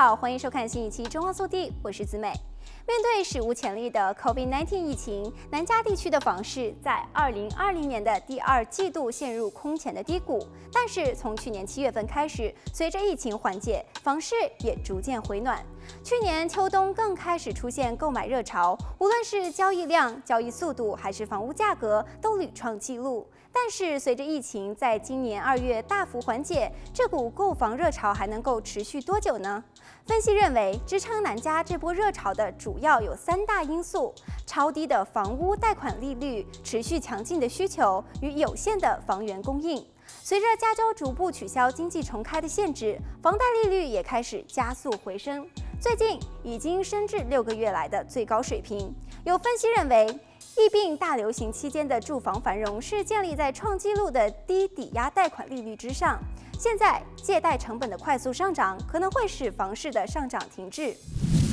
好，欢迎收看新一期《中澳速递》，我是子美。面对史无前例的 COVID-19 疫情，南加地区的房市在2020年的第二季度陷入空前的低谷。但是从去年七月份开始，随着疫情缓解，房市也逐渐回暖。去年秋冬更开始出现购买热潮，无论是交易量、交易速度，还是房屋价格，都屡创纪录。但是随着疫情在今年二月大幅缓解，这股购房热潮还能够持续多久呢？分析认为，支撑南加这波热潮的主要有三大因素：超低的房屋贷款利率、持续强劲的需求与有限的房源供应。随着加州逐步取消经济重开的限制，房贷利率也开始加速回升，最近已经升至六个月来的最高水平。有分析认为，疫病大流行期间的住房繁荣是建立在创纪录的低抵押贷款利率之上。现在借贷成本的快速上涨，可能会使房市的上涨停滞。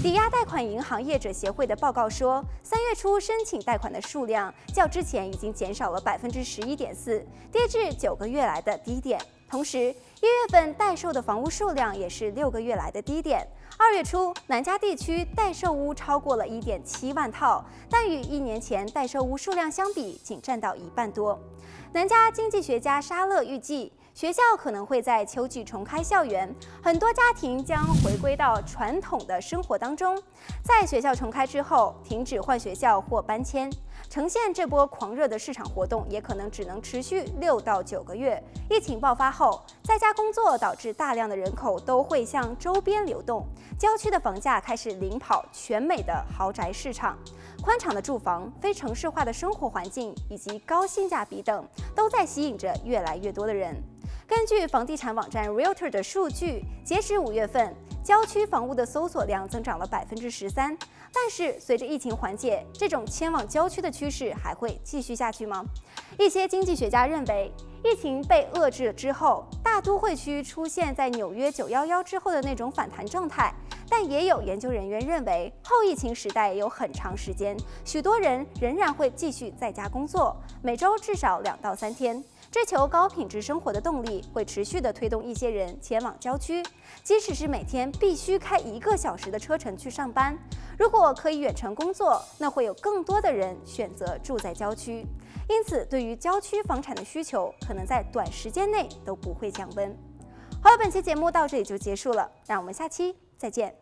抵押贷款银行业者协会的报告说，三月初申请贷款的数量较之前已经减少了百分之十一点四，跌至九个月来的低点。同时，一月份待售的房屋数量也是六个月来的低点。二月初，南加地区待售屋超过了一点七万套，但与一年前待售屋数量相比，仅占到一半多。南加经济学家沙勒预计，学校可能会在秋季重开校园，很多家庭将回归到传统的生活当中。在学校重开之后，停止换学校或搬迁，呈现这波狂热的市场活动也可能只能持续六到九个月。疫情爆发后，在家工作导致大量的人口都会向周边流动，郊区的房价开始领跑全美的豪宅市场。宽敞的住房、非城市化的生活环境以及高性价比等，都在吸引着越来越多的人。根据房地产网站 Realtor 的数据，截止五月份，郊区房屋的搜索量增长了百分之十三。但是，随着疫情缓解，这种迁往郊区的趋势还会继续下去吗？一些经济学家认为，疫情被遏制之后，大都会区出现在纽约九幺幺之后的那种反弹状态。但也有研究人员认为，后疫情时代有很长时间，许多人仍然会继续在家工作，每周至少两到三天。追求高品质生活的动力会持续地推动一些人前往郊区，即使是每天必须开一个小时的车程去上班。如果可以远程工作，那会有更多的人选择住在郊区。因此，对于郊区房产的需求，可能在短时间内都不会降温。好了，本期节目到这里就结束了，让我们下期再见。